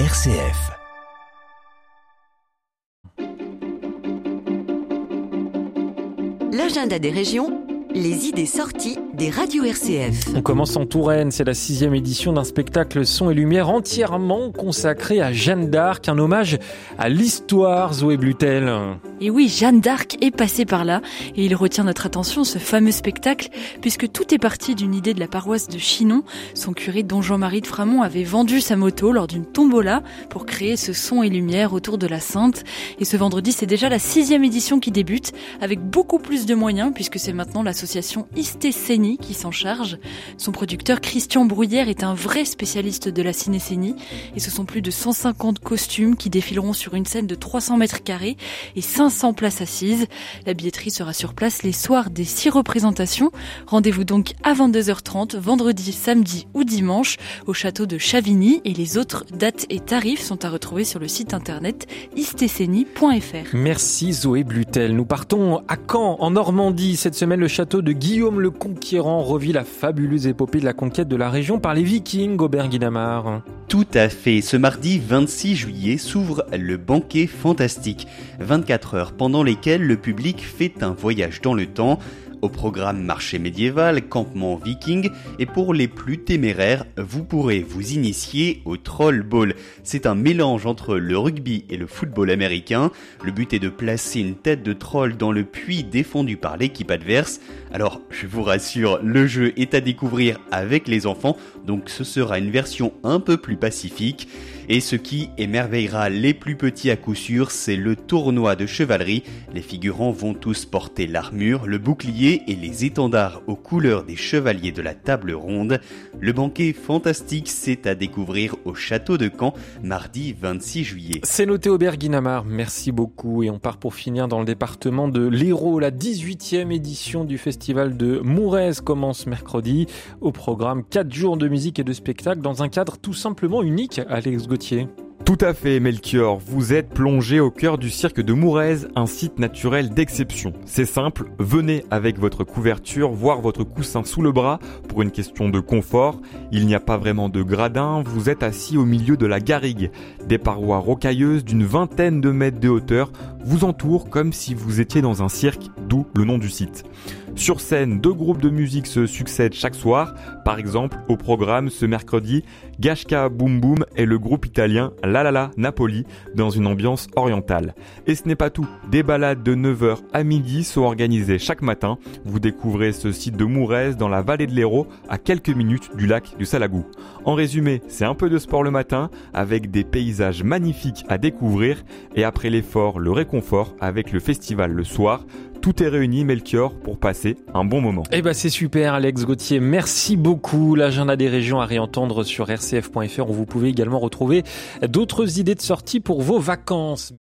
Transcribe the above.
RCF. L'agenda des régions les idées sorties des radios RCF. On commence en Touraine, c'est la sixième édition d'un spectacle son et lumière entièrement consacré à Jeanne d'Arc, un hommage à l'histoire Zoé Blutel. Et oui, Jeanne d'Arc est passée par là et il retient notre attention ce fameux spectacle puisque tout est parti d'une idée de la paroisse de Chinon. Son curé Don Jean-Marie de Framont avait vendu sa moto lors d'une tombola pour créer ce son et lumière autour de la Sainte. Et ce vendredi, c'est déjà la sixième édition qui débute avec beaucoup plus de moyens puisque c'est maintenant la l'association Qui s'en charge. Son producteur Christian Brouillère est un vrai spécialiste de la cinécénie et ce sont plus de 150 costumes qui défileront sur une scène de 300 mètres carrés et 500 places assises. La billetterie sera sur place les soirs des six représentations. Rendez-vous donc à 22h30, vendredi, samedi ou dimanche au château de Chavigny et les autres dates et tarifs sont à retrouver sur le site internet istécénie.fr. Merci Zoé Blutel. Nous partons à Caen, en Normandie. Cette semaine, le château de Guillaume le Conquérant revit la fabuleuse épopée de la conquête de la région par les Vikings au Berguinamar. Tout à fait. Ce mardi 26 juillet s'ouvre le banquet fantastique. 24 heures pendant lesquelles le public fait un voyage dans le temps au programme marché médiéval, campement viking et pour les plus téméraires, vous pourrez vous initier au Troll Ball. C'est un mélange entre le rugby et le football américain. Le but est de placer une tête de troll dans le puits défendu par l'équipe adverse. Alors, je vous rassure, le jeu est à découvrir avec les enfants, donc ce sera une version un peu plus pacifique. Et ce qui émerveillera les plus petits à coup sûr, c'est le tournoi de chevalerie. Les figurants vont tous porter l'armure, le bouclier et les étendards aux couleurs des chevaliers de la table ronde. Le banquet fantastique, c'est à découvrir au château de Caen, mardi 26 juillet. C'est noté au Berguinamar, merci beaucoup. Et on part pour finir dans le département de l'Hérault. La 18e édition du festival de Mourez commence mercredi. Au programme 4 jours de musique et de spectacle dans un cadre tout simplement unique, Alex Tout à fait, Melchior. Vous êtes plongé au cœur du cirque de Mourez, un site naturel d'exception. C'est simple, venez avec votre couverture, voir votre coussin sous le bras pour une question de confort. Il n'y a pas vraiment de gradin, vous êtes assis au milieu de la garrigue. Des parois rocailleuses d'une vingtaine de mètres de hauteur vous entourent comme si vous étiez dans un cirque, d'où le nom du site. Sur scène, deux groupes de musique se succèdent chaque soir. Par exemple, au programme ce mercredi, Gashka Boom Boom et le groupe italien La La La Napoli dans une ambiance orientale. Et ce n'est pas tout. Des balades de 9h à midi sont organisées chaque matin. Vous découvrez ce site de Mourez dans la vallée de l'Hérault à quelques minutes du lac du Salagou. En résumé, c'est un peu de sport le matin avec des paysages magnifiques à découvrir et après l'effort, le avec le festival le soir. Tout est réuni, Melchior, pour passer un bon moment. Eh ben, c'est super, Alex Gauthier. Merci beaucoup. L'agenda des régions à réentendre sur rcf.fr où vous pouvez également retrouver d'autres idées de sortie pour vos vacances.